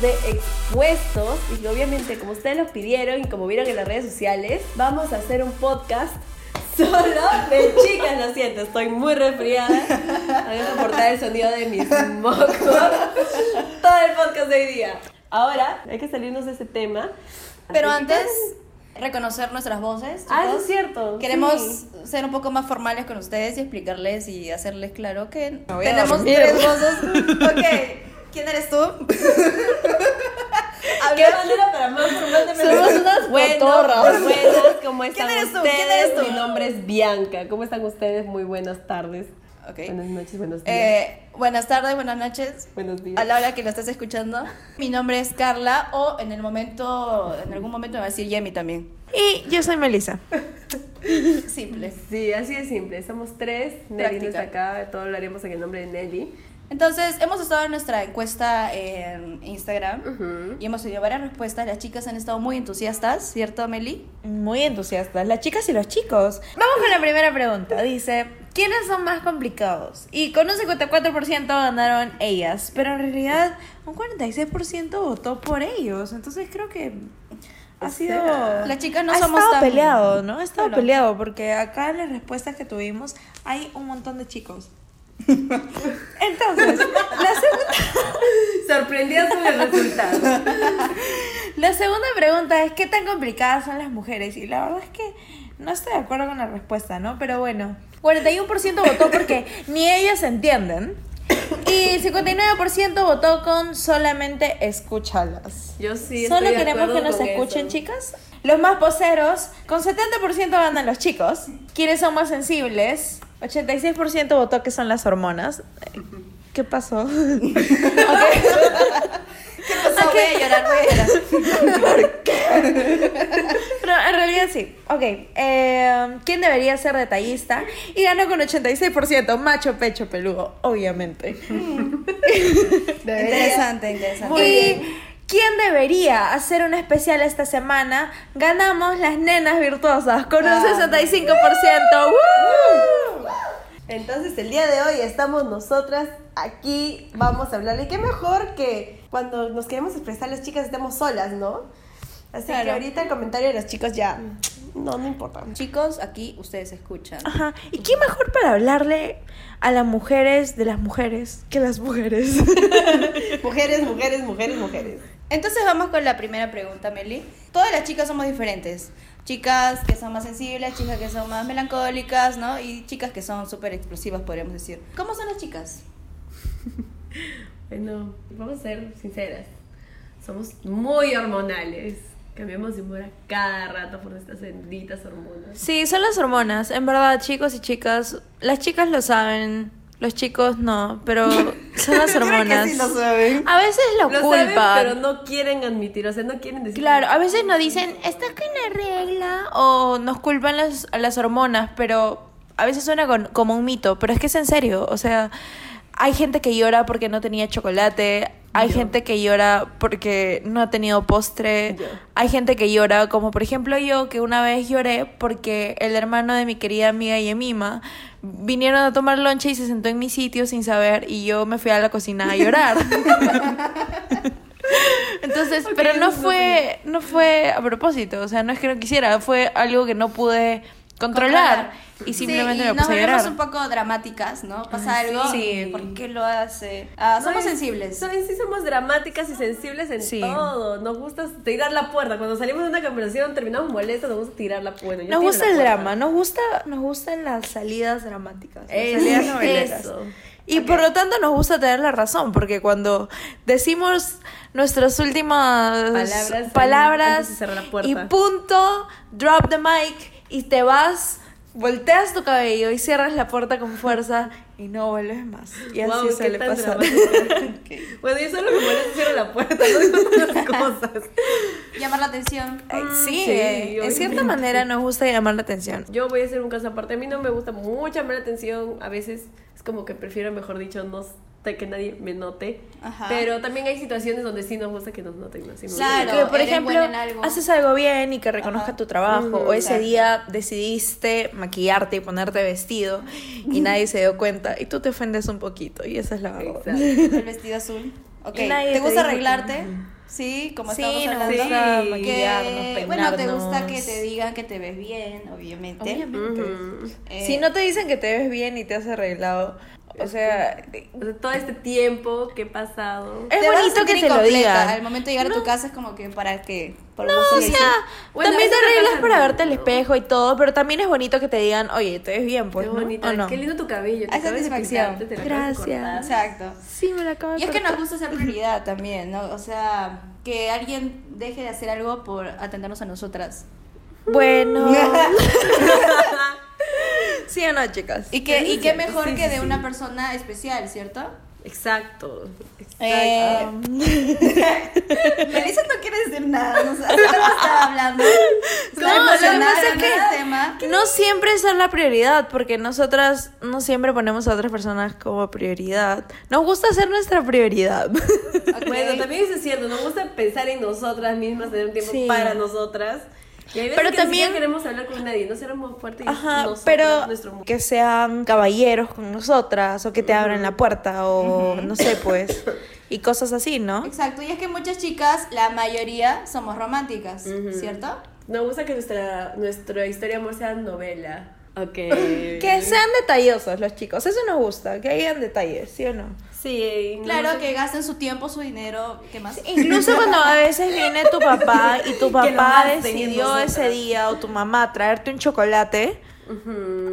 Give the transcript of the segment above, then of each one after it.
de Expuestos. Y obviamente, como ustedes lo pidieron y como vieron en las redes sociales, vamos a hacer un podcast solo de chicas. Lo siento, estoy muy resfriada. Voy a soportar el sonido de mis mocos todo el podcast de hoy día. Ahora, hay que salirnos de ese tema. Pero que- antes, reconocer nuestras voces. Ah, eso chicos. es cierto. Queremos sí. ser un poco más formales con ustedes y explicarles y hacerles claro que tenemos tres voces. Ok, ¿quién eres tú? ¿Qué manera para más formal de Somos unas Bueno, cotorras. Buenas, ¿cómo están ¿Quién eres tú? ustedes? ¿Quién eres tú? Mi nombre es Bianca. ¿Cómo están ustedes? Muy buenas tardes. Ok. Buenas noches, buenos días. Eh, buenas tardes, buenas noches. buenos días. A la hora que lo estás escuchando. Mi nombre es Carla o en el momento, en algún momento me va a decir Yemi también. Y yo soy Melissa. Simple. Sí, así de simple. Somos tres. Nelly no está acá. Todo lo haremos en el nombre de Nelly. Entonces, hemos estado en nuestra encuesta en Instagram y hemos tenido varias respuestas. Las chicas han estado muy entusiastas, ¿cierto, Meli? Muy entusiastas, las chicas y los chicos. Vamos con la primera pregunta. Dice, ¿quiénes son más complicados? Y con un 54% ganaron ellas, pero en realidad un 46% votó por ellos. Entonces creo que ha sido... Las chicas no ha somos estado tan- peleado, ¿no? Ha estado peleado porque acá en las respuestas que tuvimos hay un montón de chicos. Entonces, la segunda... Sorprendida con el resultado. La segunda pregunta es, ¿qué tan complicadas son las mujeres? Y la verdad es que no estoy de acuerdo con la respuesta, ¿no? Pero bueno, 41% votó porque ni ellas entienden. Y 59% votó con solamente escúchalas. Yo sí estoy Solo de queremos que nos escuchen, eso. chicas. Los más poseros, con 70% ganan los chicos. ¿Quiénes son más sensibles? 86% votó que son las hormonas. ¿Qué pasó? ¿Qué pasó? Voy a llorar, voy a llorar. Pero en realidad sí. Ok. eh, ¿Quién debería ser detallista? Y ganó con 86%. Macho, pecho, peludo, obviamente. Interesante, interesante. y ¿quién debería hacer un especial esta semana? Ganamos las nenas virtuosas con un Ah. 65%. ¡Woo! Entonces el día de hoy estamos nosotras aquí, vamos a hablar. Y qué mejor que cuando nos queremos expresar las chicas estemos solas, ¿no? Así que Claro. ahorita el comentario de los chicos ya no, no importa. Chicos, aquí ustedes escuchan. Ajá. ¿Y qué mejor para hablarle a las mujeres de las mujeres que las mujeres? Mujeres, mujeres, mujeres, mujeres. Entonces vamos con la primera pregunta, Meli. Todas las chicas somos diferentes. Chicas que son más sensibles, chicas que son más melancólicas, ¿no? Y chicas que son súper explosivas, podríamos decir. ¿Cómo son las chicas? Bueno, vamos a ser sinceras. Somos muy hormonales. Cambiamos de humor a cada rato por nuestras benditas hormonas. Sí, son las hormonas. En verdad, chicos y chicas, las chicas lo saben, los chicos no, pero son las hormonas. saben. A veces lo, Lo saben, culpan. pero no quieren admitir, o sea, no quieren decir. Claro, a veces nos dicen, ¿estás con la regla? O nos culpan las, a las hormonas, pero a veces suena con- como un mito, pero es que es en serio, o sea, hay gente que llora porque no tenía chocolate, hay Yo. gente que llora porque no ha tenido postre, Yo. hay gente que llora, como por ejemplo yo, que una vez lloré porque el hermano de mi querida amiga Yemima vinieron a tomar lonche y se sentó en mi sitio sin saber y yo me fui a la cocina a llorar. Entonces, pero no fue, no fue a propósito, o sea, no es que no quisiera, fue algo que no pude controlar, y simplemente sí, y me puse a nos llorar. un poco dramáticas, ¿no? Pasa Ay, algo, sí. ¿por qué lo hace? Ah, somos No, sensibles. sí somos dramáticas y sensibles en Sí. todo. Nos gusta tirar la puerta. Cuando salimos de una conversación terminamos molestos, nos gusta tirar la puerta. Yo Nos gusta el puerta. drama, nos gusta, nos gustan las salidas dramáticas, las Es- salidas noveleras. eso. Y por lo tanto nos gusta tener la razón, porque cuando decimos nuestras últimas Palabras, palabras y punto, drop the mic y te vas, volteas tu cabello y cierras la puerta con fuerza y no vuelves más. Y así qué suele tan pasar. dramática. Bueno, yo solo me molesto cierro la puerta, no digo otras cosas. Llamar la atención. Ay, Mm, sí, sí, en cierta manera nos gusta llamar la atención. Yo voy a hacer un caso aparte. A mí no me gusta mucho llamar la atención. A veces es como que prefiero, mejor dicho, no, que nadie me note. Ajá. Pero también hay situaciones donde sí nos gusta que nos noten. ¿no? Sí nos Claro. gusta. que por ejemplo algo. haces algo bien y que reconozca Ajá. tu trabajo o ese exacto. día decidiste maquillarte y ponerte vestido y nadie se dio cuenta y tú te ofendes un poquito y esa es la verdad. El vestido azul. Ok. ¿Te te gusta que- arreglarte? Sí, como Sí, estamos hablando. Sí. maquillarnos, Que, bueno, te gusta que te digan que te ves bien, obviamente. Obviamente. Ujú. Eh, Si no te dicen que te ves bien y te has arreglado, o sea, O sea, todo este tiempo que he pasado. es te bonito que te lo digan. Al momento de llegar a tu No. casa es como que para que por No, o sea, Bueno, también te arreglas para verte al ¿no? espejo y todo, pero también es bonito que te digan, oye, te ves bien, pues, Qué ¿no? bonita. ¿O no? Qué lindo tu cabello. te satisfacción. te lo Gracias. Exacto. Sí, me la acabo de Y es que nos gusta ser prioridad también, ¿no? O sea, que alguien deje de hacer algo por atendernos a nosotras. Bueno. ¿Sí o no, chicas? Y que, y es qué mejor sí, que sí, de sí. una persona especial, ¿cierto? Exacto. Exacto. Eh, Melissa no quiere decir nada, no sé, ¿qué estaba hablando? No, lo que pasa es que que- el tema. No siempre son la prioridad, porque nosotras no siempre ponemos a otras personas como prioridad. Nos gusta ser nuestra prioridad. Ok. Bueno, también eso es cierto, nos gusta pensar en nosotras mismas, tener un tiempo Sí. para nosotras. Pero que también- queremos hablar con nadie, no seremos fuertes y Ajá, nosotras, pero nuestro mundo. que sean caballeros con nosotras, o que te abran la puerta, o no sé, pues, y cosas así, ¿no? Exacto, y es que muchas chicas, la mayoría, somos románticas. ¿cierto? Nos gusta que nuestra, nuestra historia de amor sea novela. Ok. Que sean detallosos los chicos, eso nos gusta, que hayan detalles, ¿sí o no? Sí, Claro, que gasten su tiempo, su dinero, ¿qué más? Incluso cuando a veces viene tu papá y tu papá decidió ese día o tu mamá traerte un chocolate,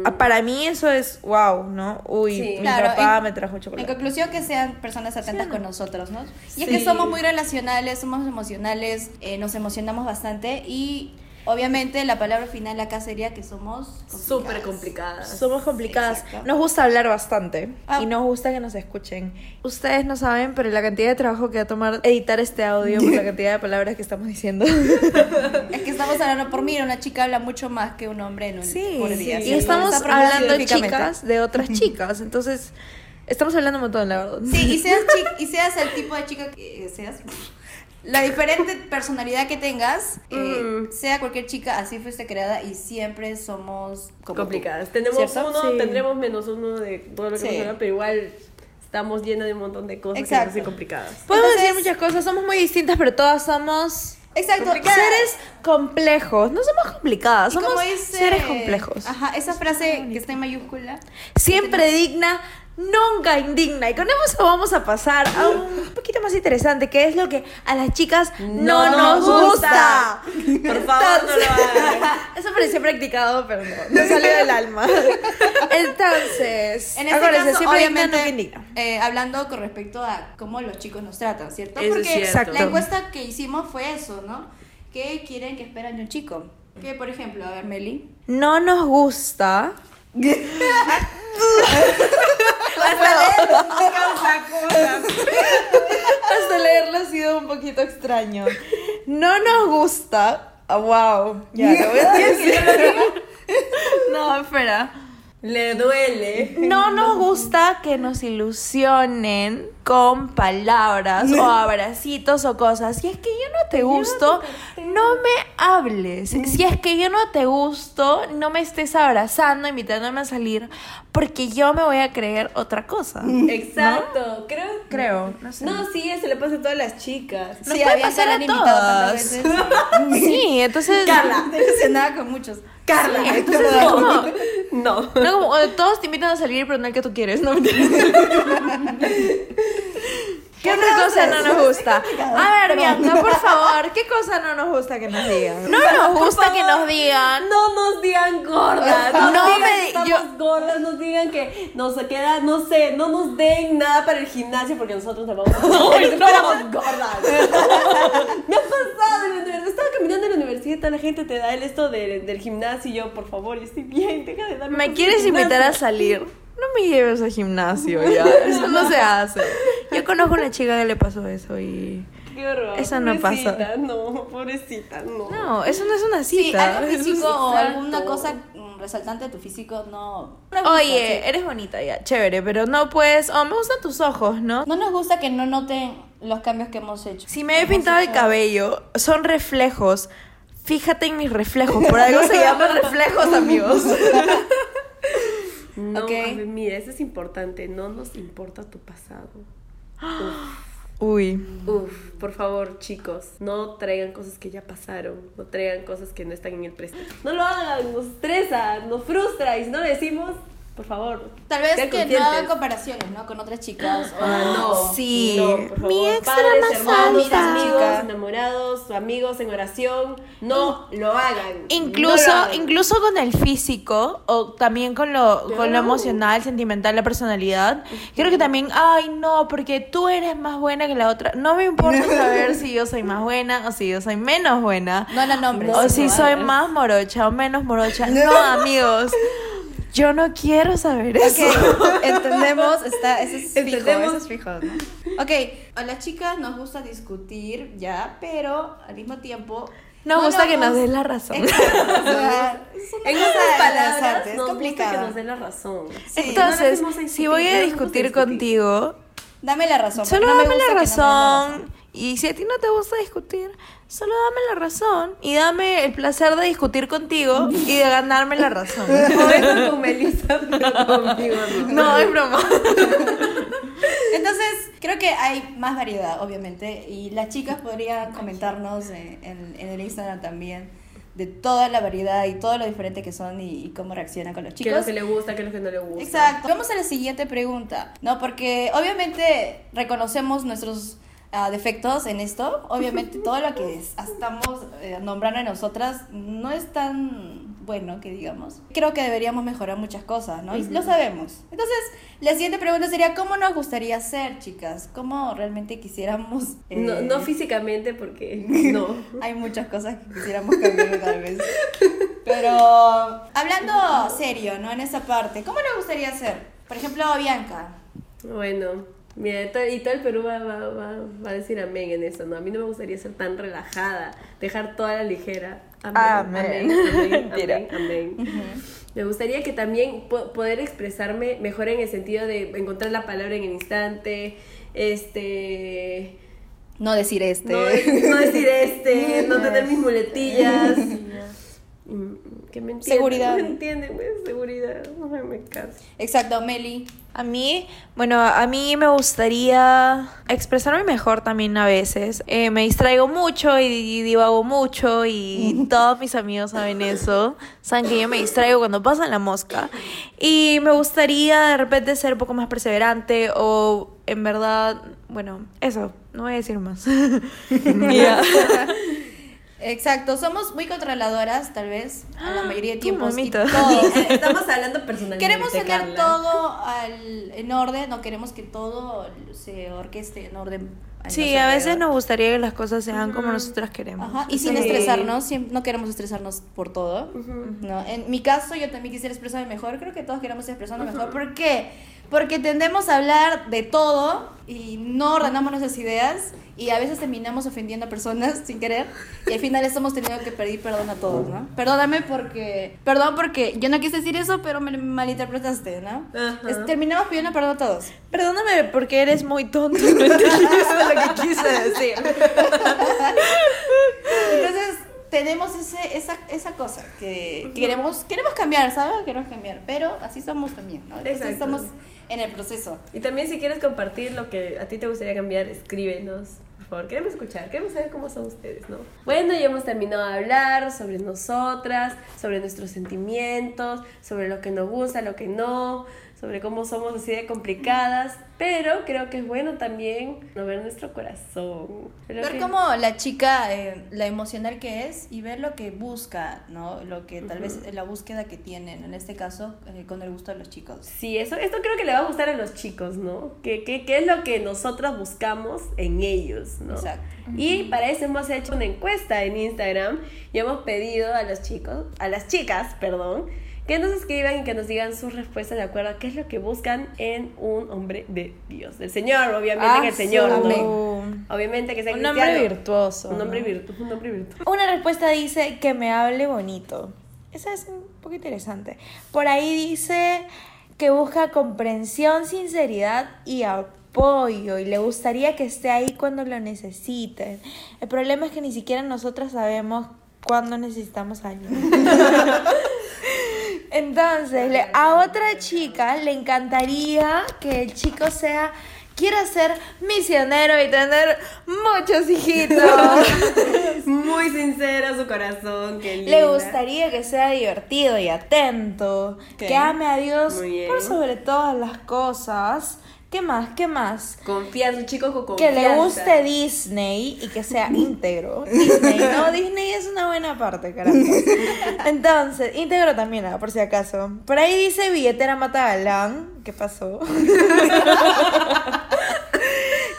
ah, para mí eso es wow, ¿no? Uy, Sí. mi Claro, papá en- me trajo un En chocolate. conclusión, que sean personas atentas Sí, con ¿no? nosotros, ¿no? Y es que somos muy relacionales, somos emocionales, eh, nos emocionamos bastante y obviamente la palabra final acá sería que somos complicadas. Súper complicada. Somos complicadas. Exacto. Nos gusta hablar bastante Ah. y nos gusta que nos escuchen. Ustedes no saben, pero la cantidad de trabajo que va a tomar editar este audio por la cantidad de palabras que estamos diciendo. Es que estamos hablando por mí, una chica habla mucho más que un hombre en un Sí, por día. y estamos hablando chicas de otras chicas, entonces estamos hablando un montón, la verdad. Sí, y seas, y seas el tipo de chica que seas. La diferente personalidad que tengas, eh, Mm. sea cualquier chica, así fuiste creada y siempre somos como tú. complicadas. Tenemos ¿Cierto? uno, Sí. tendremos menos uno de todo lo que Sí. hablado, pero igual estamos llenas de un montón de cosas que Exacto. nos hacen complicadas. Podemos Entonces- decir muchas cosas, somos muy distintas, pero todas somos Exacto. seres complejos. No somos complicadas, somos dice- seres complejos. Ajá, esa frase que está en mayúscula. Siempre digna, nunca indigna. Y con eso vamos a pasar a un poquito más interesante, que es lo que a las chicas no, nos gusta. Por favor, no lo hagan. Eso parecía practicado, pero no, no salió del alma. Entonces, En este acuérdense, caso, siempre obviamente, eh, hablando con respecto a cómo los chicos nos tratan, ¿cierto? Eso es Porque cierto. la encuesta que hicimos fue eso, ¿no? ¿Qué quieren que esperan de un chico? Que, por ejemplo, a ver, Meli. No nos gusta. Hasta leerlo ha sido un poquito extraño. No nos gusta. Ah, wow. Ya, lo voy a decir. No, espera. Le duele. No nos gusta que nos ilusionen con palabras o abracitos o cosas. Si es que yo no te gusto, no me hables. Si es que yo no te gusto, no me estés abrazando, invitándome a salir, porque yo me voy a creer otra cosa. Exacto. Creo. Creo, no sé. No, sí, eso le pasa a todas las chicas. Nos Sí, puede pasar a todas. veces. Sí, entonces. Te ilusionaba con muchos. Carla. Sí, entonces es como, No. no, como cuando todos te invitan a salir, pero no el que tú quieres, ¿no? ¿Qué otra cosa no nos gusta? A ver, Bianca, por favor, ¿qué cosa no nos gusta que nos digan? No nos gusta que nos digan. No nos digan gordas. No No, digan me- que estamos yo- gordas, nos digan que nos queda, no sé, no nos den nada para el gimnasio porque nosotros nos vamos a si fuéramos gordas. Me ha pasado en la universidad. Estaba caminando en la universidad y toda la gente te da el esto de- del gimnasio y yo, por favor, yo estoy bien, deja de darme ¿Me quieres invitar a salir? No me lleves al gimnasio ya. Eso no se hace. Yo conozco una chica que le pasó eso y. Qué horror. Eso no Pobrecita, pasa. No, pobrecita, no. No, eso no es una Sí, cita. algo Eso es- físico o alguna cosa mm, resaltante de tu físico no. no nos gusta, Oye, sí. eres bonita ya, chévere, pero no puedes. Oh, me gustan tus ojos, ¿no? No nos gusta que no noten los cambios que hemos hecho. Si me he pintado el cabello, son reflejos. Fíjate en mis reflejos. Por algo se llaman reflejos, amigos. No, Ok. a ver, mira, eso es importante. No nos importa tu pasado. Uy. Uf, por favor, chicos, no traigan cosas que ya pasaron, no traigan cosas que no están en el presente. No lo hagan, nos estresa, nos frustra y si no le decimos, por favor. Tal vez que no hagan comparaciones, ¿no? Con otras chicas. o- Ah, no. Sí. No, por favor. Mi ex era Padres, más hermanos, alta. amigos, enamorados, amigos en oración, no lo hagan. Incluso, No lo hagan. incluso con el físico o también con lo, con lo emocional, sentimental, la personalidad. Creo que también, ay no, porque tú eres más buena que la otra. No me importa saber si yo soy más buena o si yo soy menos buena. No la nombres. O no si soy más morocha o menos morocha. No, amigos. Yo no quiero saber eso. Ok, entendemos, está, eso es fijo, Entendemos. eso es fijo, ¿no? Ok, a las chicas nos gusta discutir, ya, pero al mismo tiempo... Nos no gusta que nos den la razón. En otras palabras, es nos gusta complicado. que nos den la razón. Sí, no Entonces, hacemos a si discutir, voy no a discutir discutir. contigo, Dame la razón. Solo no me dame gusta no la razón. Y si a ti no te gusta discutir, solo dame la razón. Y dame el placer de discutir contigo y de ganarme la razón. Con Melissa, pero no. No, es broma. Entonces, creo que hay más variedad, obviamente, y las chicas podrían comentarnos en, en- en el Instagram también de toda la variedad y todo lo diferente que son y, y cómo reaccionan con los ¿Qué es lo chicos. que le gusta, qué es lo que no le gusta? Exacto. Vamos a la siguiente pregunta, ¿no? Porque obviamente reconocemos nuestros ah, defectos en esto. Obviamente todo lo que es- estamos eh, nombrando a nosotras no es tan bueno que digamos. Creo que deberíamos mejorar muchas cosas, ¿no? Y lo sabemos. Entonces, la siguiente pregunta sería, ¿cómo nos gustaría ser, chicas? ¿Cómo realmente quisiéramos... eh, No, no físicamente porque no. hay muchas cosas que quisiéramos cambiar tal vez. Pero hablando serio, ¿no? En esa parte, ¿cómo nos gustaría ser? Por ejemplo, Bianca. Bueno, mira, y todo el Perú va, va, va, va a decir amén en eso, ¿no? A mí no me gustaría ser tan relajada, dejar toda la ligera. Amén. Amén, amén, amén. Me gustaría que también po- poder expresarme mejor en el sentido de encontrar la palabra en el instante, este... No decir este. No, no decir este, no tener mis muletillas. Mm, Que me entiendan, Seguridad. Me entienden, seguridad. No me, me caso. Exacto, Meli. A mí, bueno, a mí me gustaría expresarme mejor también a veces. Eh, me distraigo mucho y, divago mucho y todos mis amigos saben eso. Saben que yo me distraigo cuando pasa la mosca. Y me gustaría de repente ser un poco más perseverante o en verdad, bueno, eso, no voy a decir más. Exacto, somos muy controladoras, tal vez, a la mayoría de tiempos. y mamita. todo. Estamos hablando personalmente. Queremos tener Carla. todo al, en orden, no queremos que todo se orqueste en orden. Sí, a veces nos gustaría que las cosas sean como nosotras queremos. Ajá, y sin estresarnos, no queremos estresarnos por todo. ¿no? En mi caso, yo también quisiera expresarme mejor. Creo que todos queremos expresarnos mejor. ¿Por qué? Porque tendemos a hablar de todo y no ordenamos nuestras ideas y a veces terminamos ofendiendo a personas sin querer y al final estamos teniendo que pedir perdón a todos, ¿no? Perdóname porque, perdón porque yo no quise decir eso, pero me malinterpretaste, ¿no? Es- terminamos pidiendo perdón a todos. Perdóname porque eres muy tonto y no entendiste lo que quise decir. Entonces, tenemos ese, esa, esa cosa que, que queremos, queremos cambiar, ¿sabes? Queremos cambiar, pero así somos también, ¿no? Entonces, Exacto. estamos en el proceso. Y también si quieres compartir lo que a ti te gustaría cambiar, escríbenos. Por favor, queremos escuchar, queremos saber cómo son ustedes, ¿no? Bueno, ya hemos terminado de hablar sobre nosotras, sobre nuestros sentimientos, sobre lo que nos gusta, lo que no, sobre cómo somos así de complicadas, pero creo que es bueno también no ver nuestro corazón. Creo ver que- como la chica, eh, la emocional que es y ver lo que busca, ¿no? Lo que tal vez la búsqueda que tienen, en este caso, eh, con el gusto de los chicos. Sí, eso, esto creo que le va a gustar a los chicos, ¿no? ¿Qué, qué, qué es lo que nosotros buscamos en ellos, ¿no? Exacto. Y para eso hemos hecho una encuesta en Instagram y hemos pedido a los chicos, a las chicas, perdón, que nos escriban y que nos digan sus respuestas de acuerdo a qué es lo que buscan en un hombre de Dios, del Señor, obviamente Ah, que el Señor. Obviamente que sea Un cristiano. hombre virtuoso. Un hombre ¿no? virtuoso, un hombre virtuoso. Una respuesta dice que me hable bonito. Esa es un poco interesante. Por ahí dice que busca comprensión, sinceridad y apoyo y le gustaría que esté ahí cuando lo necesiten. El problema es que ni siquiera nosotras sabemos cuándo necesitamos a alguien. Entonces, le- a otra chica le encantaría que el chico sea quiera ser misionero y tener muchos hijitos. Muy sincero su corazón, que Le gustaría que sea divertido y atento, que ame a Dios por sobre todas las cosas. ¿Qué más? ¿Qué más? Confianza, un chico con Que le guste Disney y que sea íntegro. Disney, ¿no? Disney es una buena parte, carajo. Entonces, íntegro también, ah, por si acaso. Por ahí dice billetera mata galán. ¿Qué pasó?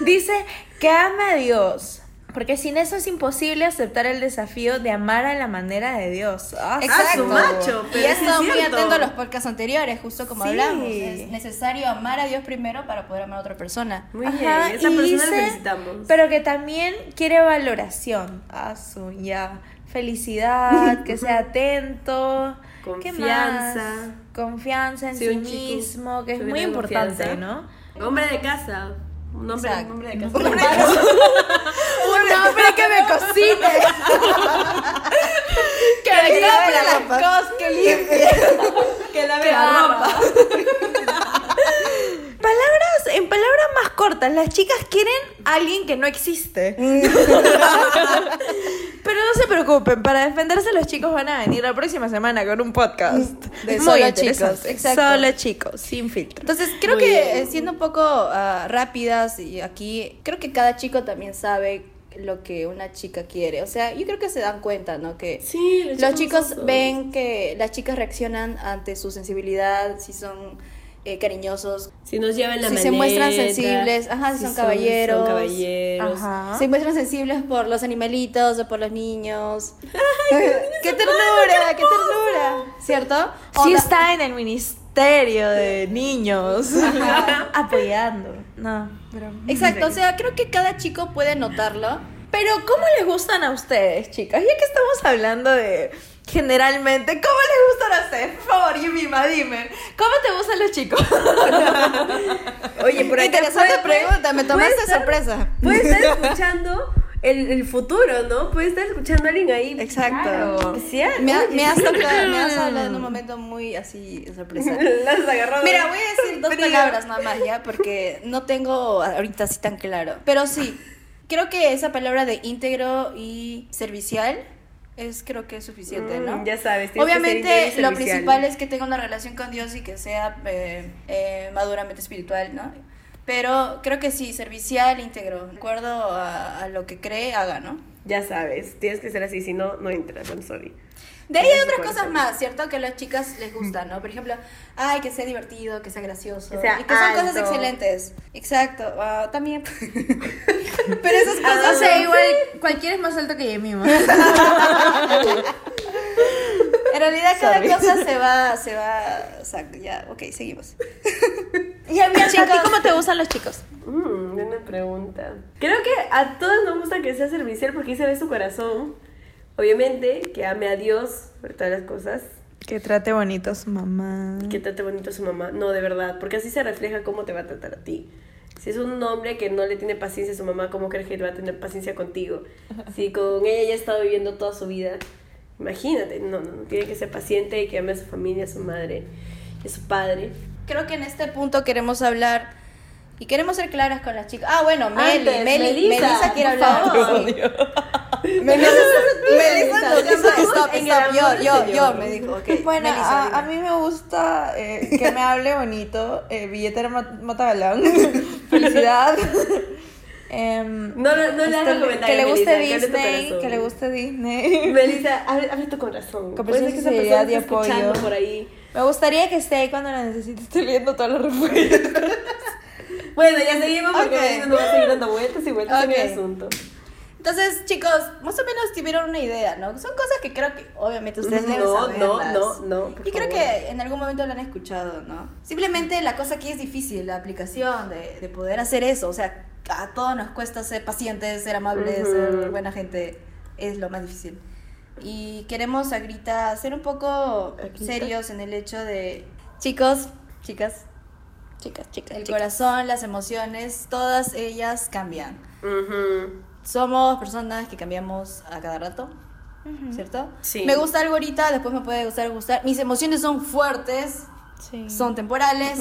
dice que ame a Dios. Porque sin eso es imposible aceptar el desafío de amar a la manera de Dios. Ah, Exacto. su macho, y pero he sí estado es muy atento a los podcasts anteriores, justo como Sí. hablamos. Es necesario amar a Dios primero para poder amar a otra persona. Muy bien, Ajá, esa y persona dice, la felicitamos. Pero que también quiere valoración. Ah, su, ya. Felicidad, que sea atento. ¿Qué más? Confianza. Confianza en Sí, sí, mismo, que es muy importante, confianza. ¿no? Hombre de casa. Un hombre, un hombre de casa. Un hombre que me cocine. que me compre las cosas, que limpie. que lave Que la ropa. Palabras, en palabras más cortas, las chicas quieren a alguien que no existe. Pero no se preocupen, para defenderse los chicos van a venir la próxima semana con un podcast De muy solo chicos, exacto. Solo chicos, sin filtro. Entonces, creo Muy que bien. eh, siendo un poco ah, rápidas y aquí, creo que cada chico también sabe lo que una chica quiere. O sea, yo creo que se dan cuenta, ¿no? Que Sí, los chicos ven que las chicas reaccionan ante su sensibilidad, si son eh, cariñosos, Si nos llevan la Si se muestran sensibles, ajá, si son caballeros. Son caballeros. Ajá. se muestran sensibles por los animalitos o por los niños. ¡Qué ternura! ¡Qué ternura! ¿Cierto? Sí Onda- está en el ministerio de niños apoyando. No, pero Exacto, o sea, creo que cada chico puede notarlo. Pero ¿cómo les gustan a ustedes, chicas? Ya que estamos hablando de generalmente, ¿cómo les gustan a ustedes? Por favor, Yumima, dime, ¿cómo te gustan los chicos? Oye, por acá Interesante puede- pregunta, me tomaste estar- sorpresa. Puede estar escuchando el, el futuro, ¿no? Puede estar escuchando a alguien ahí. Exacto. Claro. Especial. Me, ha- me has tocado, me has hablado en un momento muy así sorpresa. La has agarrado. Mira, voy a decir dos palabras nada más ya, porque no tengo ahorita así tan claro. Pero sí, creo que esa palabra de íntegro y servicial es creo que es suficiente, ¿no? Mm, ya sabes, Obviamente lo principal es que tenga una relación con Dios y que sea eh, eh, maduramente espiritual, ¿no? Pero creo que sí, servicial, íntegro, de acuerdo a, a lo que cree, haga, ¿no? Ya sabes, tienes que ser así, si no, no entras, I'm sorry. De ahí hay otras cosas ser. más, ¿cierto? Que a las chicas les gustan, ¿no? Por ejemplo, ay, que sea divertido, que sea gracioso. Que sea y que son cosas excelentes. Exacto, ah, también. Pero esas Ah, cosas. O sea, igual cualquiera es más alto que Yemima. En realidad cada Sorry. cosa se va, se va. O sea, ya, ok, seguimos. Y a mí, ¿a ti cómo te gustan los chicos? Mmm, buena pregunta. Creo que a todos nos gusta que sea servicial porque ahí se ve su corazón. Obviamente, que ame a Dios por todas las cosas. Que trate bonito a su mamá. Que trate bonito a su mamá. No, de verdad, porque así se refleja cómo te va a tratar a ti. Si es un hombre que no le tiene paciencia a su mamá, ¿cómo crees que va a tener paciencia contigo? Si con ella ya ha estado viviendo toda su vida, imagínate, no, no, no, tiene que ser paciente y que ame a su familia, a su madre y a su padre. Creo que en este punto queremos hablar y queremos ser claras con las chicas. Ah, bueno, Meli, Antes, Meli, Melissa, Melissa quiere hablar. el stop, yo, yo, yo, me dijo, ok. Bueno, Melissa, a, a mí me gusta eh, que me hable bonito, eh, billetera mat- matagalán, felicidad. Em, No, no, no le hagas este, comentarios, que le guste hable tu Disney, que le guste Disney. Melissa, habla, habla tu corazón. Con ser que escuchando apoyo. por ahí. Me gustaría que esté ahí cuando la necesite. Estoy leyendo todas las respuestas. Bueno, ya seguimos porque Ok. Melissa no va a seguir dando vueltas y vueltas en Ok. el asunto. Entonces, chicos, más o menos tuvieron una idea, ¿no? Son cosas que creo que obviamente ustedes deben No, saberlas. no, no, no, por Y creo que en algún momento lo han escuchado, ¿no? Simplemente la cosa aquí es difícil, la aplicación de, de poder hacer eso. O sea, a todos nos cuesta ser pacientes, ser amables, Ujú. ser buena gente. Es lo más difícil. Y queremos a Grita ser un poco serios en el hecho de... Chicos, chicas, Chicas, chicas. el chicas. corazón, las emociones, todas ellas cambian. Somos personas que cambiamos a cada rato, ¿cierto? Sí. Me gusta algo ahorita, después me puede gustar gustar. Mis emociones son fuertes, Sí. son temporales,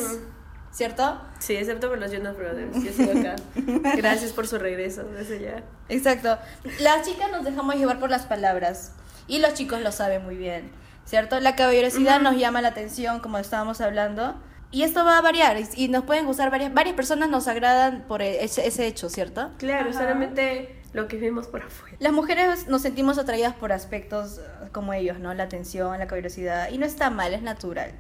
¿cierto? Sí, excepto por los Jonas Brothers. Yo sigo acá. Gracias por su regreso. Desde ya. Exacto. Las chicas nos dejamos llevar por las palabras y los chicos lo saben muy bien, ¿cierto? La caballerosidad nos llama la atención, como estábamos hablando. Y esto va a variar y- nos pueden gustar varias, varias personas nos agradan por e- ese, ese hecho, ¿cierto? Claro, Ajá. solamente lo que vimos por afuera. Las mujeres nos sentimos atraídas por aspectos eh, como ellos, ¿no? La atención, la caballerosidad. Y no está mal, es natural.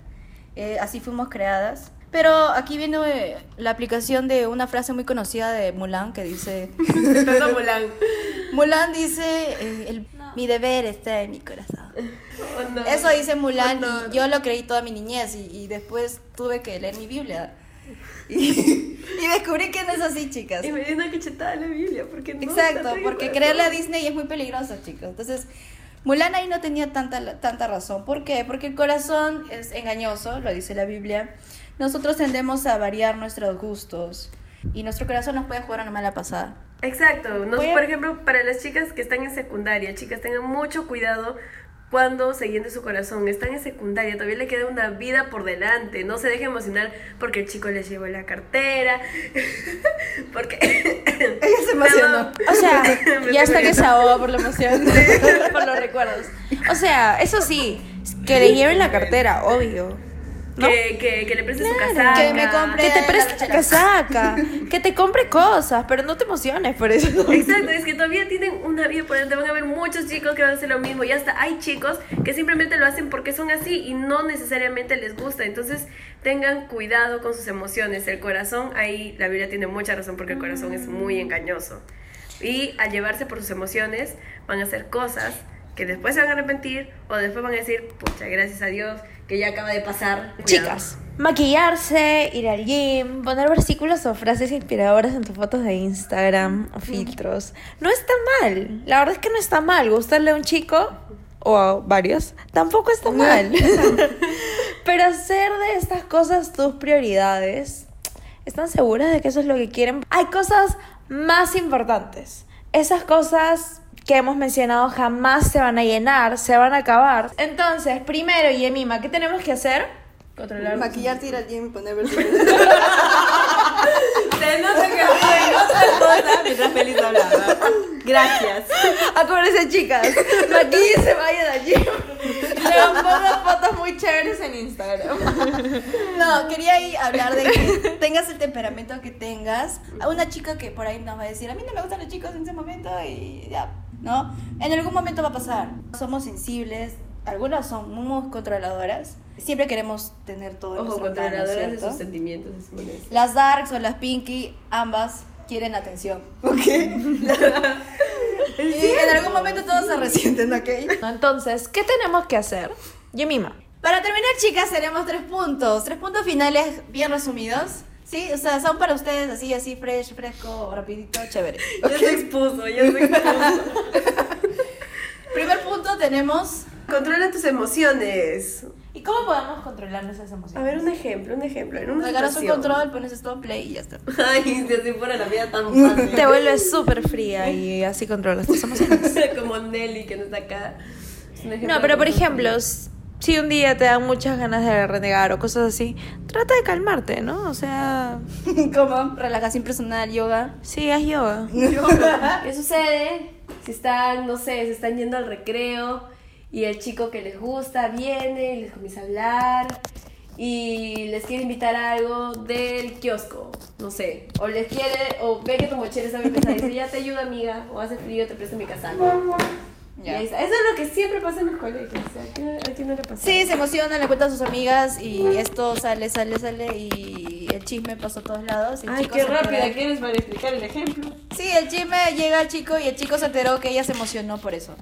Eh, así fuimos creadas. Pero aquí viene eh, la aplicación de una frase muy conocida de Mulan que dice... Mulan. Mulan dice, eh, el- mi deber está en mi corazón. Oh, no. Eso dice Mulan Oh, no. y yo lo creí toda mi niñez y, y después tuve que leer mi Biblia. Y, y descubrí que no es así, chicas. Y me una cachetada en la Biblia. Porque no, Exacto, porque creerle a. Disney es muy peligroso, chicos. Entonces, Mulan ahí no tenía tanta, tanta razón. ¿Por qué? Porque el corazón es engañoso, lo dice la Biblia. Nosotros tendemos a variar nuestros gustos y nuestro corazón nos puede jugar una mala pasada. Exacto. Nos- a- Por ejemplo, para las chicas que están en secundaria, chicas, tengan mucho cuidado cuando de su corazón. Están en secundaria, todavía le queda una vida por delante. No se dejen emocionar porque el chico les llevó la cartera. porque. Ella se emocionó. O sea, ya hasta que se ahoga por la emoción, por los recuerdos. O sea, eso sí, que le lleven la cartera, obvio. ¿No? Que, que, que le prestes su casaca. Que me compre- Que te preste casaca, que te compre cosas, pero no te emociones por eso. Exacto, es que todavía tienen una vida por delante. Van a haber muchos chicos que van a hacer lo mismo. Y hasta hay chicos que simplemente lo hacen porque son así y no necesariamente les gusta. Entonces, tengan cuidado con sus emociones. El corazón, ahí la Biblia tiene mucha razón porque el corazón es muy engañoso. Y al llevarse por sus emociones, van a hacer cosas que después se van a arrepentir o después van a decir, pucha, gracias a Dios que ya acaba de pasar. Chicas, maquillarse, ir al gym, poner versículos o frases inspiradoras en tus fotos de Instagram o filtros. No está mal. La verdad es que no está mal. Gustarle a un chico o a varios tampoco está mal. Pero hacer de estas cosas tus prioridades, ¿están seguras de que eso es lo que quieren? Hay cosas más importantes. Esas cosas que hemos mencionado jamás se van a llenar, se van a acabar. Entonces, primero, Yemima, ¿qué tenemos que hacer? Controlar. Maquillarte, ir al gym y poner Se nota que otra mientras feliz hablaba. Gracias. Acuérdense, chicas, maquillense, vayan al gym. Luego pongan fotos muy chéveres en Instagram. No, quería ahí hablar de que tengas el temperamento que tengas. A una chica que por ahí nos va a decir, a mí no me gustan los chicos en ese momento y ya, ¿no? En algún momento va a pasar. Somos sensibles, algunas son muy controladoras. Siempre queremos tener todo Ojo, controladoras de sus sentimientos. es. Las darks o las pinky, ambas quieren atención, ¿ok? y en algún momento todos se resienten, ¿ok? Entonces, ¿qué tenemos que hacer? Yemima. Para terminar, chicas, haremos tres puntos. Tres puntos finales bien resumidos. Sí, o sea, son para ustedes así, así, fresh, fresco, rapidito, chévere. Ya se expuso, ya se expuso. Primer punto tenemos... Controla tus emociones. ¿Y cómo podemos controlar nuestras emociones? A ver, un ejemplo, un ejemplo. En una Agarras un control, pones stop, play y ya está. Ay, si así fuera la vida tan fácil. Te vuelves súper fría y así controlas tus emociones. Como Nelly, que no está acá. Es un ejemplo No, pero por ejemplo, si un día te dan muchas ganas de renegar o cosas así, trata de calmarte, ¿no? O sea, ¿Cómo? Relajación personal, yoga. sí, haz yoga. ¿Qué sucede? Si están, no sé, se están yendo al recreo y el chico que les gusta viene y les comienza a hablar y les quiere invitar a algo del kiosco, no sé, o les quiere, o ve que tu mochila está bien pesada y dice, ya te ayudo amiga, o hace frío, te presto mi casaca. Y ahí está. Eso es lo que siempre pasa en los colegios, o sea, ¿a quién- ¿a quién no le pasa? Sí, se emociona, le cuenta a sus amigas y esto sale, sale, sale y el chisme pasó a todos lados. y Ay, qué rápida que eres para explicar el ejemplo. Sí, el chisme llega al chico y el chico se enteró que ella se emocionó por eso.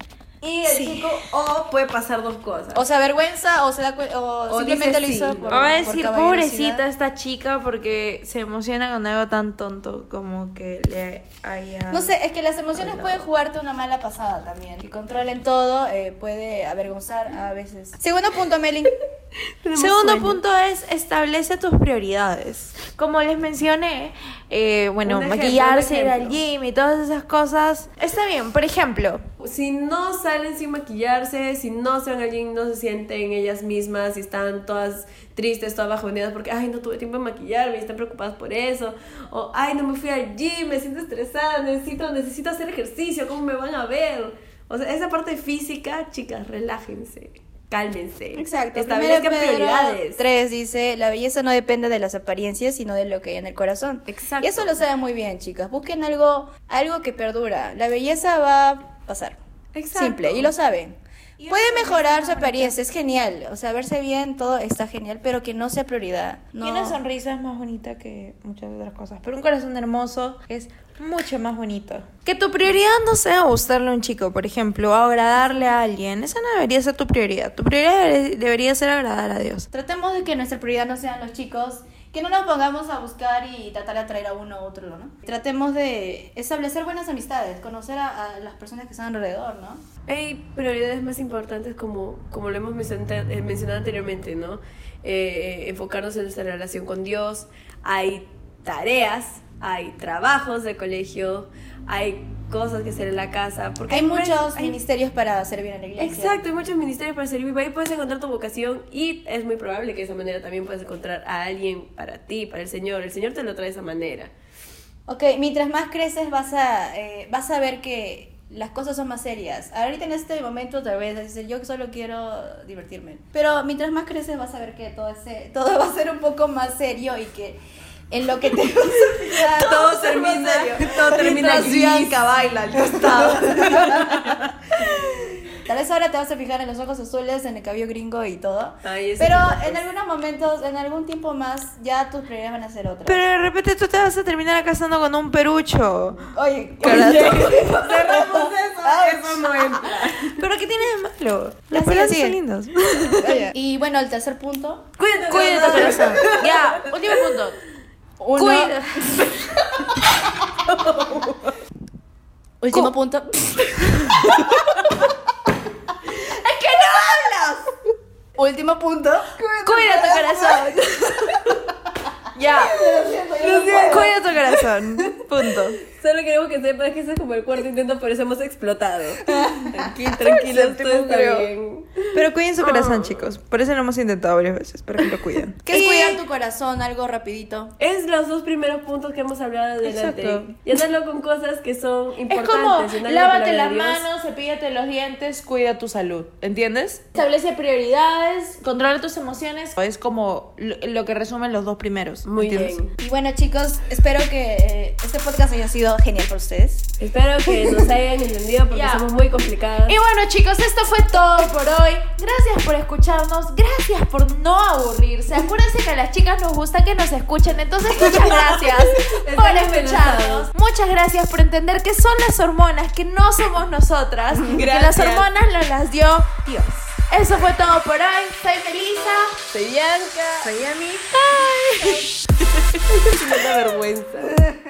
Y el chico, o puede pasar dos cosas. O se avergüenza o se da o, O simplemente lo hizo sí. por O va a decir, pobrecita esta chica porque se emociona con algo tan tonto como que le haya... No sé, es que las emociones pueden jugarte una mala pasada también. Que controlen todo eh, puede avergonzar a veces. Segundo punto, Melin. Segundo punto es establece tus prioridades. Como les mencioné, eh, bueno, ejemplo, maquillarse, ir al gym y todas esas cosas. Está bien, por ejemplo, Si no salen sin maquillarse, si no se van al gym, no se sienten ellas mismas, si están todas tristes, todas bajoneadas porque, ay, no tuve tiempo de maquillarme y están preocupadas por eso, o, ay, no me fui al gym, me siento estresada, necesito, necesito hacer ejercicio, ¿cómo me van a ver? O sea, esa parte física, chicas, relájense, cálmense. Exacto. Establezcan prioridades. 3 dice, la belleza no depende de las apariencias, sino de lo que hay en el corazón. Exacto. Y eso lo saben muy bien, chicas. Busquen algo, algo que perdura. La belleza va a pasar. Exacto. Simple, y lo saben. Puede mejorar su apariencia, es genial. O sea, verse bien, todo está genial, pero que no sea prioridad. No. y una sonrisa es más bonita que muchas otras cosas. Pero un corazón hermoso es mucho más bonito. Que tu prioridad no sea gustarle a un chico, por ejemplo, o agradarle a alguien. Esa no debería ser tu prioridad. Tu prioridad debe- debería ser agradar a Dios. Tratemos de que nuestra prioridad no sean los chicos, que no nos pongamos a buscar y tratar de atraer a uno u otro, ¿no? Tratemos de establecer buenas amistades, conocer a, a las personas que están alrededor, ¿no? Hay prioridades más importantes como, como lo hemos mencionado, eh, mencionado anteriormente, ¿no? Eh, enfocarnos en nuestra relación con Dios. Hay tareas, hay trabajos de colegio, hay cosas que hacer en la casa. Porque Hay muchos hay- ministerios para servir en la iglesia. Exacto, hay muchos ministerios para servir. Ahí puedes encontrar tu vocación y es muy probable que de esa manera también puedas encontrar a alguien para ti, para el Señor. El Señor te lo trae de esa manera. Ok, mientras más creces vas a, eh, vas a ver que las cosas son más serias. Ahorita en este momento tal vez yo solo quiero divertirme. Pero mientras más creces vas a ver que todo, ese, todo va a ser un poco más serio y que en lo que te vas Todo termina- todo termina. Bianca baila al costado. Tal vez ahora te vas a fijar en los ojos azules, en el cabello gringo y todo. Ay, Pero en algunos momentos, en algún tiempo más, ya tus prioridades van a ser otras. Pero de repente tú te vas a terminar casando con un perucho. Oye. Cerramos eso, eso no entra. ¿Pero qué tiene de malo? Peruchos sigue. son lindos. Y bueno, el tercer punto. Cuídate, Cuida tu corazón. Ya, último punto. Uno. Cuida. Último Cu- punto. ¡Es que no hablas! Último punto. Cuida tu corazón. Ya. Cuida tu corazón. Punto. Solo queremos que sepas que ese es como el cuarto intento, por eso hemos explotado. Tranquilo, tranquilos, todo está creo. bien. Pero cuiden su corazón, chicos. Por eso lo hemos intentado varias veces, pero que lo cuiden. ¿Qué es Y- cuidar tu corazón? Algo rapidito. Es los dos primeros puntos que hemos hablado adelante. Exacto. Llenarlo con cosas que son Es importantes. como, llenarlo de lávate las Dios. manos, cepíllate los dientes, cuida tu salud. ¿Entiendes? Establece prioridades, controla tus emociones. Es como lo, lo que resumen los dos primeros. Muy ¿entiendes? bien. Y bueno, chicos, espero que eh, este podcast haya sido genial para ustedes. Espero que nos hayan entendido porque Ya. somos muy complicadas. Y bueno chicos, esto fue todo por hoy. Gracias por escucharnos, gracias por no aburrirse. Acuérdense que a las chicas nos gusta que nos escuchen, entonces muchas gracias por escucharnos. Muchas gracias por entender que son las hormonas, que no somos nosotras, que las hormonas nos las dio Dios. Eso fue todo por hoy. Soy Melissa. Soy Bianca. Soy Yami. Me da vergüenza.